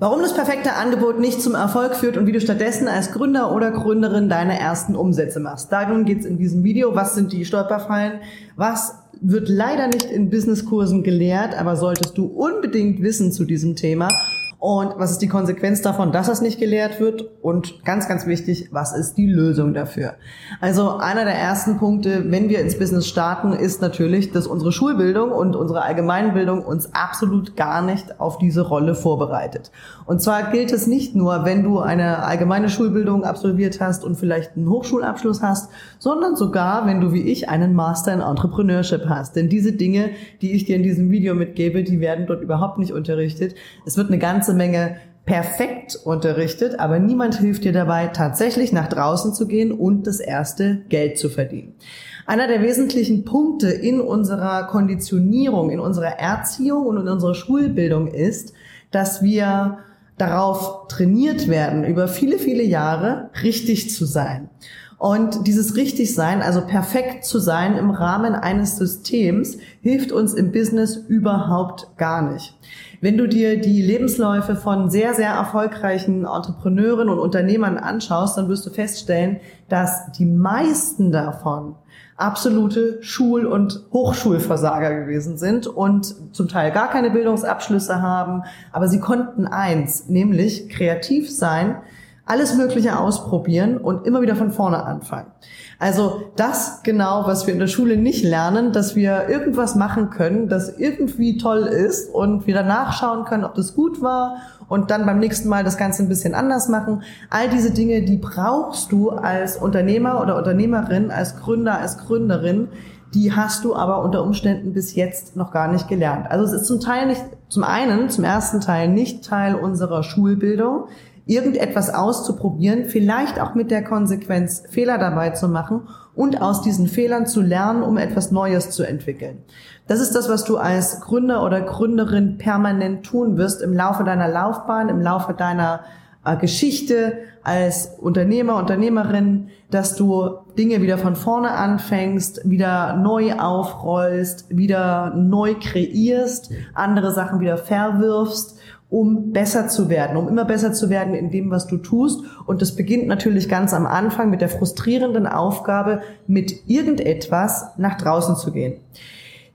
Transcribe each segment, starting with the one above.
Warum das perfekte Angebot nicht zum Erfolg führt und wie du stattdessen als Gründer oder Gründerin deine ersten Umsätze machst. Darum geht's in diesem Video. Was sind die Stolperfallen? Was wird leider nicht in Businesskursen gelehrt, aber solltest du unbedingt wissen zu diesem Thema. Und was ist die Konsequenz davon, dass das nicht gelehrt wird? Und ganz, ganz wichtig, was ist die Lösung dafür? Also einer der ersten Punkte, wenn wir ins Business starten, ist natürlich, dass unsere Schulbildung und unsere Allgemeinbildung uns absolut gar nicht auf diese Rolle vorbereitet. Und zwar gilt es nicht nur, wenn du eine allgemeine Schulbildung absolviert hast und vielleicht einen Hochschulabschluss hast, sondern sogar, wenn du wie ich einen Master in Entrepreneurship hast. Denn diese Dinge, die ich dir in diesem Video mitgebe, die werden dort überhaupt nicht unterrichtet. Es wird eine ganze ganze Menge perfekt unterrichtet, aber niemand hilft dir dabei, tatsächlich nach draußen zu gehen und das erste Geld zu verdienen. Einer der wesentlichen Punkte in unserer Konditionierung, in unserer Erziehung und in unserer Schulbildung ist, dass wir darauf trainiert werden, über viele, viele Jahre richtig zu sein. Und dieses Richtigsein, also perfekt zu sein im Rahmen eines Systems, hilft uns im Business überhaupt gar nicht. Wenn du dir die Lebensläufe von sehr, sehr erfolgreichen Entrepreneuren und Unternehmern anschaust, dann wirst du feststellen, dass die meisten davon absolute Schul- und Hochschulversager gewesen sind und zum Teil gar keine Bildungsabschlüsse haben. Aber sie konnten eins, nämlich kreativ sein, alles Mögliche ausprobieren und immer wieder von vorne anfangen. Also das genau, was wir in der Schule nicht lernen, dass wir irgendwas machen können, das irgendwie toll ist und wir danach schauen können, ob das gut war und dann beim nächsten Mal das Ganze ein bisschen anders machen. All diese Dinge, die brauchst du als Unternehmer oder Unternehmerin, als Gründer, als Gründerin, die hast du aber unter Umständen bis jetzt noch gar nicht gelernt. Also es ist zum Teil nicht, zum einen, zum ersten Teil nicht Teil unserer Schulbildung irgendetwas auszuprobieren, vielleicht auch mit der Konsequenz, Fehler dabei zu machen und aus diesen Fehlern zu lernen, um etwas Neues zu entwickeln. Das ist das, was du als Gründer oder Gründerin permanent tun wirst im Laufe deiner Laufbahn, im Laufe deiner äh, Geschichte als Unternehmer, Unternehmerin, dass du Dinge wieder von vorne anfängst, wieder neu aufrollst, wieder neu kreierst, andere Sachen wieder verwirfst um besser zu werden, um immer besser zu werden in dem, was du tust. Und das beginnt natürlich ganz am Anfang mit der frustrierenden Aufgabe, mit irgendetwas nach draußen zu gehen.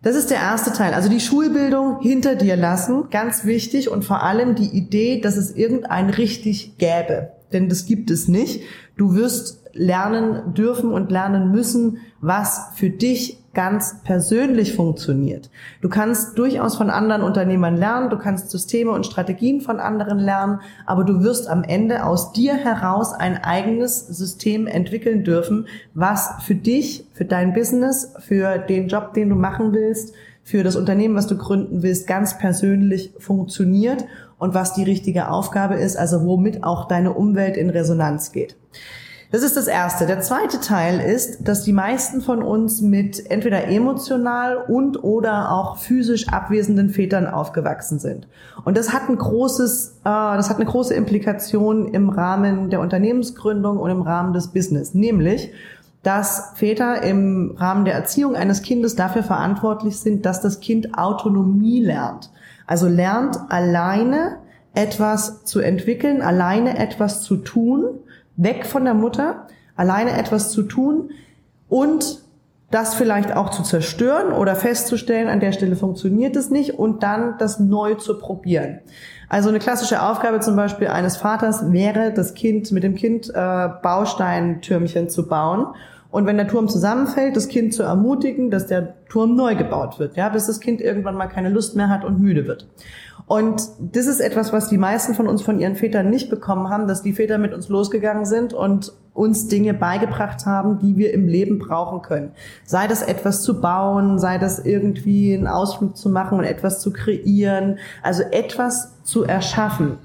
Das ist der erste Teil. Also die Schulbildung hinter dir lassen, ganz wichtig und vor allem die Idee, dass es irgendein richtig gäbe. Denn das gibt es nicht. Du wirst lernen dürfen und lernen müssen, was für dich ganz persönlich funktioniert. Du kannst durchaus von anderen Unternehmern lernen, du kannst Systeme und Strategien von anderen lernen, aber du wirst am Ende aus dir heraus ein eigenes System entwickeln dürfen, was für dich, für dein Business, für den Job, den du machen willst, für das Unternehmen, was du gründen willst, ganz persönlich funktioniert und was die richtige Aufgabe ist, also womit auch deine Umwelt in Resonanz geht. Das ist das Erste. Der zweite Teil ist, dass die meisten von uns mit entweder emotional und oder auch physisch abwesenden Vätern aufgewachsen sind. Und das hat ein großes, äh, das hat eine große Implikation im Rahmen der Unternehmensgründung und im Rahmen des Business. Nämlich, dass Väter im Rahmen der Erziehung eines Kindes dafür verantwortlich sind, dass das Kind Autonomie lernt. Also lernt alleine etwas zu entwickeln, alleine etwas zu tun weg von der Mutter, alleine etwas zu tun und das vielleicht auch zu zerstören oder festzustellen, an der Stelle funktioniert es nicht und dann das neu zu probieren. Also eine klassische Aufgabe zum Beispiel eines Vaters wäre, das Kind mit dem Kind äh, Bausteintürmchen zu bauen und wenn der Turm zusammenfällt, das Kind zu ermutigen, dass der Turm neu gebaut wird, ja, bis das Kind irgendwann mal keine Lust mehr hat und müde wird. Und das ist etwas, was die meisten von uns von ihren Vätern nicht bekommen haben, dass die Väter mit uns losgegangen sind und uns Dinge beigebracht haben, die wir im Leben brauchen können. Sei das etwas zu bauen, sei das irgendwie einen Ausflug zu machen und etwas zu kreieren, also etwas zu erschaffen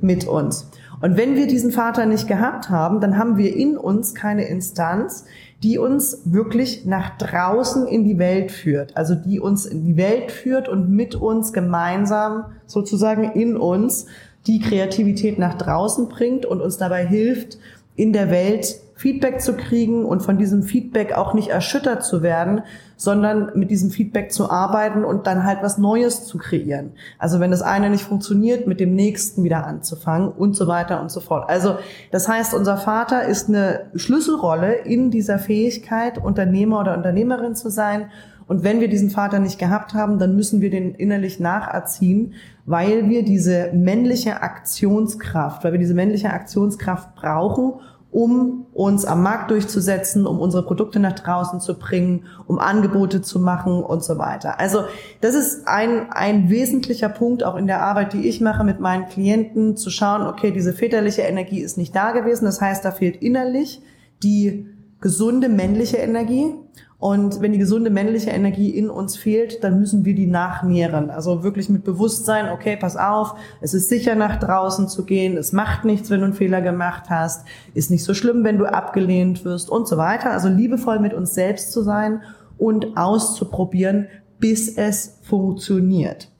mit uns. Und wenn wir diesen Vater nicht gehabt haben, dann haben wir in uns keine Instanz, die uns wirklich nach draußen in die Welt führt. Also die uns in die Welt führt und mit uns gemeinsam sozusagen in uns die Kreativität nach draußen bringt und uns dabei hilft, in der Welt Feedback zu kriegen und von diesem Feedback auch nicht erschüttert zu werden, sondern mit diesem Feedback zu arbeiten und dann halt was Neues zu kreieren. Also wenn das eine nicht funktioniert, mit dem nächsten wieder anzufangen und so weiter und so fort. Also das heißt, unser Vater ist eine Schlüsselrolle in dieser Fähigkeit, Unternehmer oder Unternehmerin zu sein. Und wenn wir diesen Vater nicht gehabt haben, dann müssen wir den innerlich nacherziehen, weil wir diese männliche Aktionskraft, weil wir diese männliche Aktionskraft brauchen, um uns am Markt durchzusetzen, um unsere Produkte nach draußen zu bringen, um Angebote zu machen und so weiter. Also das ist ein, ein wesentlicher Punkt auch in der Arbeit, die ich mache mit meinen Klienten, zu schauen, okay, diese väterliche Energie ist nicht da gewesen. Das heißt, da fehlt innerlich die gesunde männliche Energie. Und wenn die gesunde männliche Energie in uns fehlt, dann müssen wir die nachnähren. Also wirklich mit Bewusstsein, okay, pass auf, es ist sicher nach draußen zu gehen, es macht nichts, wenn du einen Fehler gemacht hast, ist nicht so schlimm, wenn du abgelehnt wirst und so weiter. Also liebevoll mit uns selbst zu sein und auszuprobieren, bis es funktioniert.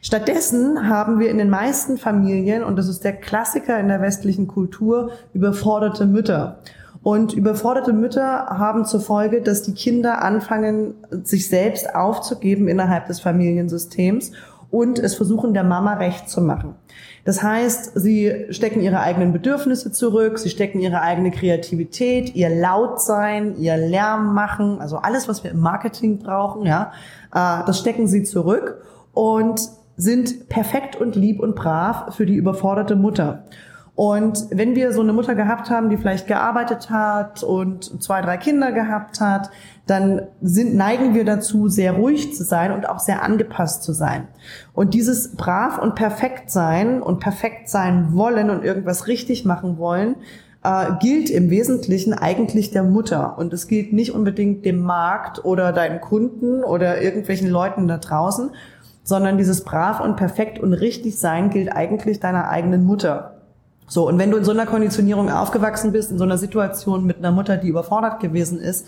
Stattdessen haben wir in den meisten Familien, und das ist der Klassiker in der westlichen Kultur, überforderte Mütter. Und überforderte Mütter haben zur Folge, dass die Kinder anfangen, sich selbst aufzugeben innerhalb des Familiensystems und es versuchen, der Mama recht zu machen. Das heißt, sie stecken ihre eigenen Bedürfnisse zurück, sie stecken ihre eigene Kreativität, ihr Lautsein, ihr Lärm machen, also alles, was wir im Marketing brauchen, ja, äh, das stecken sie zurück und sind perfekt und lieb und brav für die überforderte Mutter. Und wenn wir so eine Mutter gehabt haben, die vielleicht gearbeitet hat und zwei, drei Kinder gehabt hat, dann sind, neigen wir dazu, sehr ruhig zu sein und auch sehr angepasst zu sein. Und dieses brav und perfekt sein und perfekt sein wollen und irgendwas richtig machen wollen, äh, gilt im Wesentlichen eigentlich der Mutter. Und es gilt nicht unbedingt dem Markt oder deinen Kunden oder irgendwelchen Leuten da draußen, sondern dieses brav und perfekt und richtig sein gilt eigentlich deiner eigenen Mutter. So, und wenn du in so einer Konditionierung aufgewachsen bist, in so einer Situation mit einer Mutter, die überfordert gewesen ist,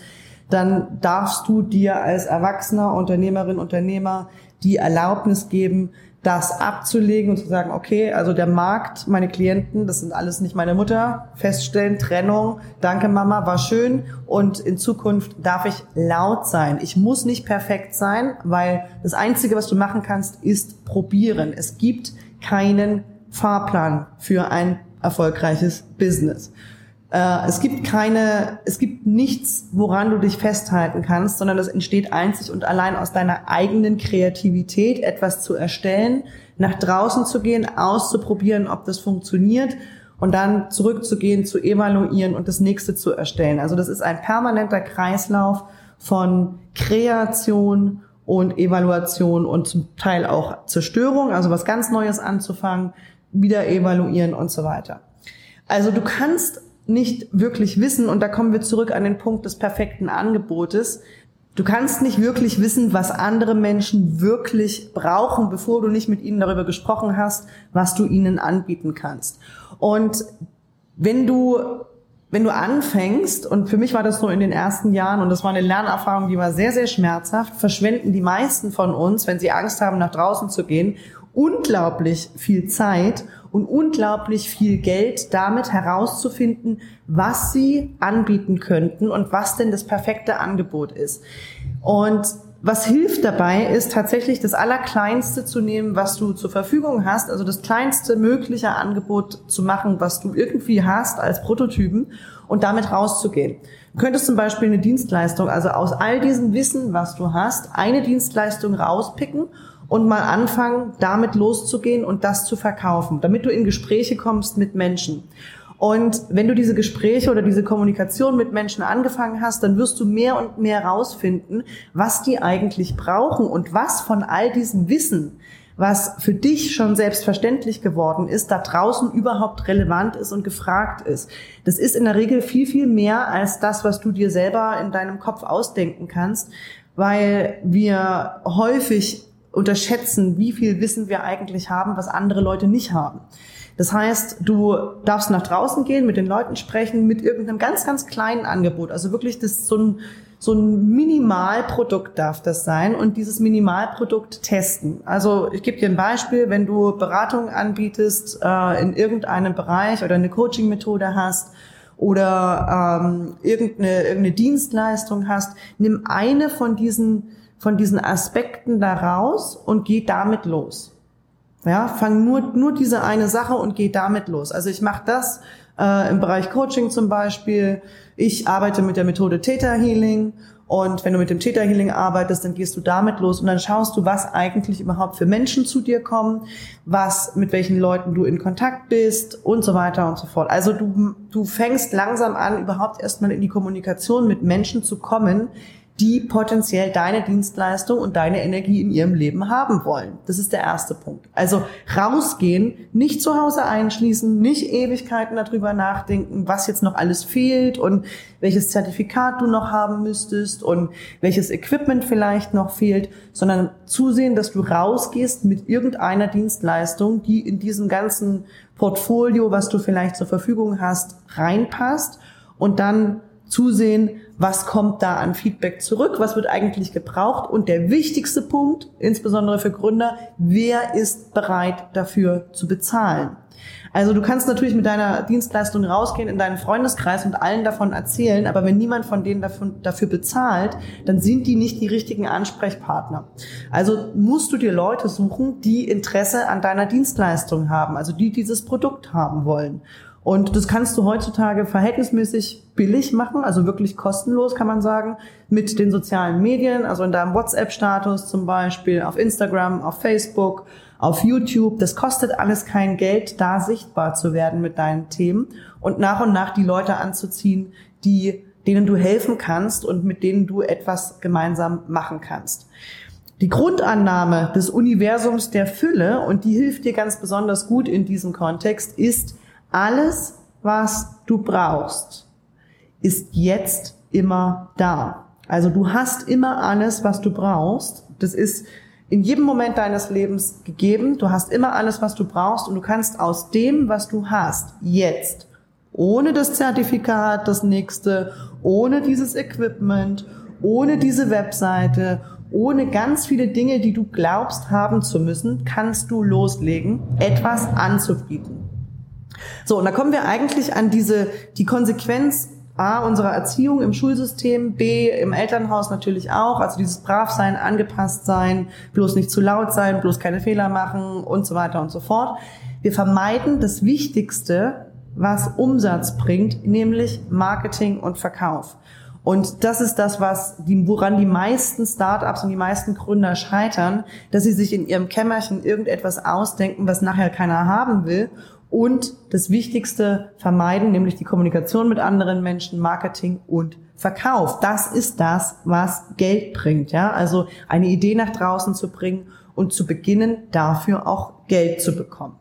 dann darfst du dir als Erwachsener, Unternehmerin, Unternehmer die Erlaubnis geben, das abzulegen und zu sagen, okay, also der Markt, meine Klienten, das sind alles nicht meine Mutter, feststellen, Trennung, danke Mama, war schön und in Zukunft darf ich laut sein. Ich muss nicht perfekt sein, weil das Einzige, was du machen kannst, ist probieren. Es gibt keinen Fahrplan für ein erfolgreiches Business. Äh, es gibt keine, es gibt nichts, woran du dich festhalten kannst, sondern das entsteht einzig und allein aus deiner eigenen Kreativität, etwas zu erstellen, nach draußen zu gehen, auszuprobieren, ob das funktioniert und dann zurückzugehen, zu evaluieren und das nächste zu erstellen. Also das ist ein permanenter Kreislauf von Kreation und Evaluation und zum Teil auch Zerstörung, also was ganz Neues anzufangen, wieder evaluieren und so weiter. Also du kannst nicht wirklich wissen, und da kommen wir zurück an den Punkt des perfekten Angebotes, du kannst nicht wirklich wissen, was andere Menschen wirklich brauchen, bevor du nicht mit ihnen darüber gesprochen hast, was du ihnen anbieten kannst. Und wenn du wenn du anfängst, und für mich war das so in den ersten Jahren, und das war eine Lernerfahrung, die war sehr, sehr schmerzhaft, verschwenden die meisten von uns, wenn sie Angst haben, nach draußen zu gehen unglaublich viel Zeit und unglaublich viel Geld damit herauszufinden, was sie anbieten könnten und was denn das perfekte Angebot ist. Und was hilft dabei, ist tatsächlich das Allerkleinste zu nehmen, was du zur Verfügung hast, also das kleinste mögliche Angebot zu machen, was du irgendwie hast als Prototypen und damit rauszugehen. Du könntest zum Beispiel eine Dienstleistung, also aus all diesem Wissen, was du hast, eine Dienstleistung rauspicken und mal anfangen, damit loszugehen und das zu verkaufen, damit du in Gespräche kommst mit Menschen. Und wenn du diese Gespräche oder diese Kommunikation mit Menschen angefangen hast, dann wirst du mehr und mehr rausfinden, was die eigentlich brauchen und was von all diesem Wissen, was für dich schon selbstverständlich geworden ist, da draußen überhaupt relevant ist und gefragt ist. Das ist in der Regel viel, viel mehr als das, was du dir selber in deinem Kopf ausdenken kannst, weil wir häufig unterschätzen, wie viel Wissen wir eigentlich haben, was andere Leute nicht haben. Das heißt, du darfst nach draußen gehen, mit den Leuten sprechen, mit irgendeinem ganz, ganz kleinen Angebot. Also wirklich das so ein, so ein Minimalprodukt darf das sein und dieses Minimalprodukt testen. Also ich gebe dir ein Beispiel, wenn du Beratung anbietest äh, in irgendeinem Bereich oder eine Coaching-Methode hast oder ähm, irgendeine, irgendeine Dienstleistung hast, nimm eine von diesen, von diesen Aspekten da raus und geh damit los. Ja, fang nur, nur diese eine Sache und geh damit los. Also ich mache das äh, im Bereich Coaching zum Beispiel. Ich arbeite mit der Methode Theta Healing und wenn du mit dem Theta Healing arbeitest, dann gehst du damit los und dann schaust du, was eigentlich überhaupt für Menschen zu dir kommen, was, mit welchen Leuten du in Kontakt bist und so weiter und so fort. Also du, du fängst langsam an, überhaupt erstmal in die Kommunikation mit Menschen zu kommen, die potenziell deine Dienstleistung und deine Energie in ihrem Leben haben wollen. Das ist der erste Punkt. Also rausgehen, nicht zu Hause einschließen, nicht Ewigkeiten darüber nachdenken, was jetzt noch alles fehlt und welches Zertifikat du noch haben müsstest und welches Equipment vielleicht noch fehlt, sondern zusehen, dass du rausgehst mit irgendeiner Dienstleistung, die in diesem ganzen Portfolio, was du vielleicht zur Verfügung hast, reinpasst und dann zusehen, was kommt da an Feedback zurück, was wird eigentlich gebraucht und der wichtigste Punkt, insbesondere für Gründer, wer ist bereit dafür zu bezahlen. Also du kannst natürlich mit deiner Dienstleistung rausgehen in deinen Freundeskreis und allen davon erzählen, aber wenn niemand von denen dafür bezahlt, dann sind die nicht die richtigen Ansprechpartner. Also musst du dir Leute suchen, die Interesse an deiner Dienstleistung haben, also die dieses Produkt haben wollen. Und das kannst du heutzutage verhältnismäßig billig machen, also wirklich kostenlos, kann man sagen, mit den sozialen Medien, also in deinem WhatsApp-Status zum Beispiel, auf Instagram, auf Facebook, auf YouTube. Das kostet alles kein Geld, da sichtbar zu werden mit deinen Themen und nach und nach die Leute anzuziehen, die, denen du helfen kannst und mit denen du etwas gemeinsam machen kannst. Die Grundannahme des Universums der Fülle, und die hilft dir ganz besonders gut in diesem Kontext, ist, alles, was du brauchst, ist jetzt immer da. Also du hast immer alles, was du brauchst. Das ist in jedem Moment deines Lebens gegeben. Du hast immer alles, was du brauchst und du kannst aus dem, was du hast, jetzt, ohne das Zertifikat, das nächste, ohne dieses Equipment, ohne diese Webseite, ohne ganz viele Dinge, die du glaubst haben zu müssen, kannst du loslegen, etwas anzubieten. So, und da kommen wir eigentlich an diese, die Konsequenz A, unserer Erziehung im Schulsystem, B, im Elternhaus natürlich auch, also dieses Bravsein, angepasst sein, bloß nicht zu laut sein, bloß keine Fehler machen und so weiter und so fort. Wir vermeiden das Wichtigste, was Umsatz bringt, nämlich Marketing und Verkauf. Und das ist das, was die, woran die meisten Startups und die meisten Gründer scheitern, dass sie sich in ihrem Kämmerchen irgendetwas ausdenken, was nachher keiner haben will und das Wichtigste vermeiden, nämlich die Kommunikation mit anderen Menschen, Marketing und Verkauf. Das ist das, was Geld bringt, ja. Also eine Idee nach draußen zu bringen und zu beginnen, dafür auch Geld zu bekommen.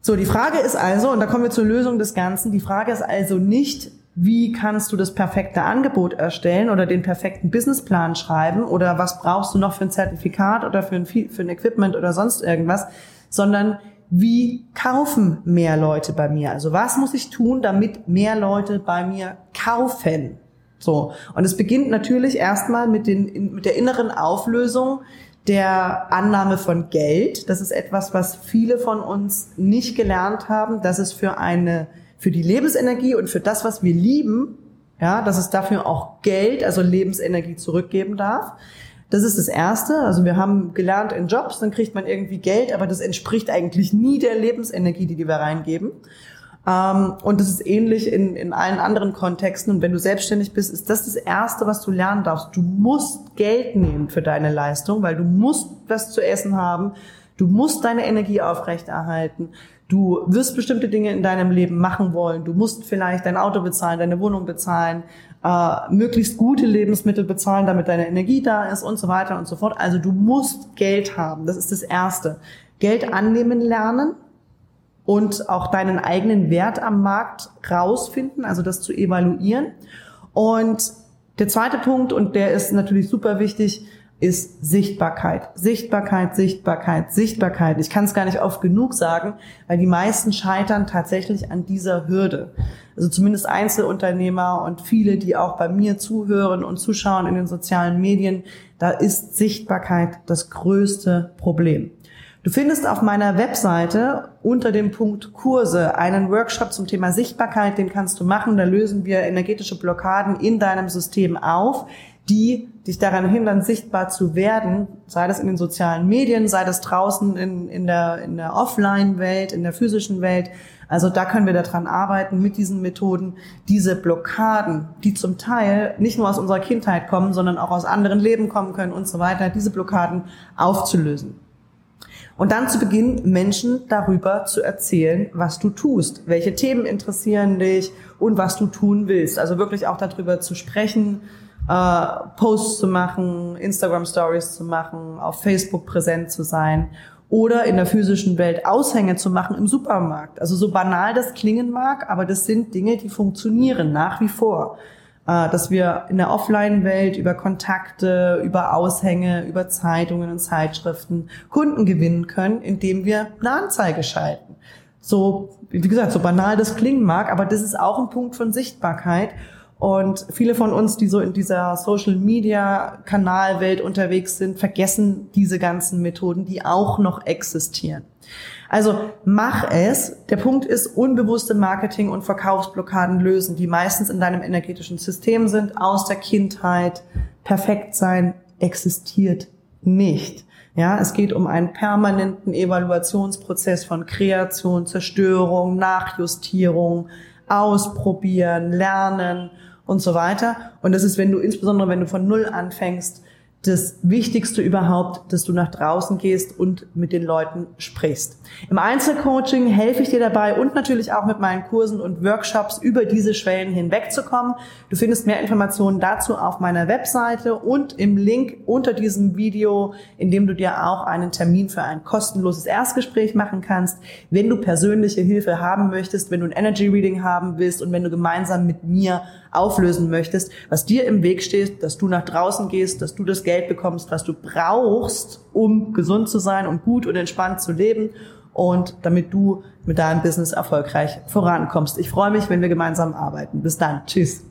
So, die Frage ist also, und da kommen wir zur Lösung des Ganzen, die Frage ist also nicht, wie kannst du das perfekte Angebot erstellen oder den perfekten Businessplan schreiben oder was brauchst du noch für ein Zertifikat oder für ein, für ein Equipment oder sonst irgendwas, sondern wie kaufen mehr Leute bei mir? Also was muss ich tun, damit mehr Leute bei mir kaufen? So. Und es beginnt natürlich erstmal mit, den, mit der inneren Auflösung der Annahme von Geld. Das ist etwas, was viele von uns nicht gelernt haben, dass es für eine, für die Lebensenergie und für das, was wir lieben, ja, dass es dafür auch Geld, also Lebensenergie zurückgeben darf. Das ist das Erste. Also wir haben gelernt in Jobs, dann kriegt man irgendwie Geld, aber das entspricht eigentlich nie der Lebensenergie, die, wir reingeben. Ähm, und das ist ähnlich in, in allen anderen Kontexten. Und wenn du selbstständig bist, ist das das Erste, was du lernen darfst. Du musst Geld nehmen für deine Leistung, weil du musst was zu essen haben. Du musst deine Energie aufrechterhalten. Du wirst bestimmte Dinge in deinem Leben machen wollen. Du musst vielleicht dein Auto bezahlen, deine Wohnung bezahlen, äh, möglichst gute Lebensmittel bezahlen, damit deine Energie da ist und so weiter und so fort. Also du musst Geld haben. Das ist das Erste. Geld annehmen lernen und auch deinen eigenen Wert am Markt rausfinden, also das zu evaluieren. Und der zweite Punkt, und der ist natürlich super wichtig, ist Sichtbarkeit. Sichtbarkeit, Sichtbarkeit, Sichtbarkeit. Ich kann es gar nicht oft genug sagen, weil die meisten scheitern tatsächlich an dieser Hürde. Also zumindest Einzelunternehmer und viele, die auch bei mir zuhören und zuschauen in den sozialen Medien, da ist Sichtbarkeit das größte Problem. Du findest auf meiner Webseite unter dem Punkt Kurse einen Workshop zum Thema Sichtbarkeit, den kannst du machen. Da lösen wir energetische Blockaden in deinem System auf, die dich daran hindern, sichtbar zu werden, sei das in den sozialen Medien, sei das draußen in, in der, in der Offline-Welt, in der physischen Welt. Also da können wir daran arbeiten, mit diesen Methoden diese Blockaden, die zum Teil nicht nur aus unserer Kindheit kommen, sondern auch aus anderen Leben kommen können und so weiter, diese Blockaden aufzulösen. Und dann zu Beginn Menschen darüber zu erzählen, was du tust, welche Themen interessieren dich und was du tun willst. Also wirklich auch darüber zu sprechen, äh, Posts zu machen, Instagram Stories zu machen, auf Facebook präsent zu sein oder in der physischen Welt Aushänge zu machen im Supermarkt. Also so banal das klingen mag, aber das sind Dinge, die funktionieren nach wie vor. Äh, dass wir in der Offline-Welt über Kontakte, über Aushänge, über Zeitungen und Zeitschriften Kunden gewinnen können, indem wir eine Anzeige schalten. So, wie gesagt, so banal das klingen mag, aber das ist auch ein Punkt von Sichtbarkeit. Und viele von uns, die so in dieser Social Media Kanalwelt unterwegs sind, vergessen diese ganzen Methoden, die auch noch existieren. Also mach es. Der Punkt ist, unbewusste Marketing- und Verkaufsblockaden lösen, die meistens in deinem energetischen System sind, aus der Kindheit. Perfekt sein existiert nicht. Ja, es geht um einen permanenten Evaluationsprozess von Kreation, Zerstörung, Nachjustierung, Ausprobieren, Lernen und so weiter. Und das ist, wenn du insbesondere, wenn du von Null anfängst, das Wichtigste überhaupt, dass du nach draußen gehst und mit den Leuten sprichst. Im Einzelcoaching helfe ich dir dabei und natürlich auch mit meinen Kursen und Workshops über diese Schwellen hinwegzukommen. Du findest mehr Informationen dazu auf meiner Webseite und im Link unter diesem Video, in dem du dir auch einen Termin für ein kostenloses Erstgespräch machen kannst. Wenn du persönliche Hilfe haben möchtest, wenn du ein Energy Reading haben willst und wenn du gemeinsam mit mir auflösen möchtest, was dir im Weg steht, dass du nach draußen gehst, dass du das Geld bekommst, was du brauchst, um gesund zu sein und gut und entspannt zu leben und damit du mit deinem Business erfolgreich vorankommst. Ich freue mich, wenn wir gemeinsam arbeiten. Bis dann. Tschüss.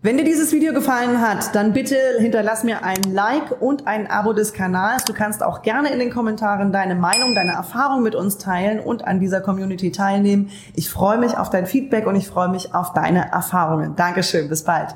Wenn dir dieses Video gefallen hat, dann bitte hinterlass mir ein Like und ein Abo des Kanals. Du kannst auch gerne in den Kommentaren deine Meinung, deine Erfahrung mit uns teilen und an dieser Community teilnehmen. Ich freue mich auf dein Feedback und ich freue mich auf deine Erfahrungen. Dankeschön, bis bald.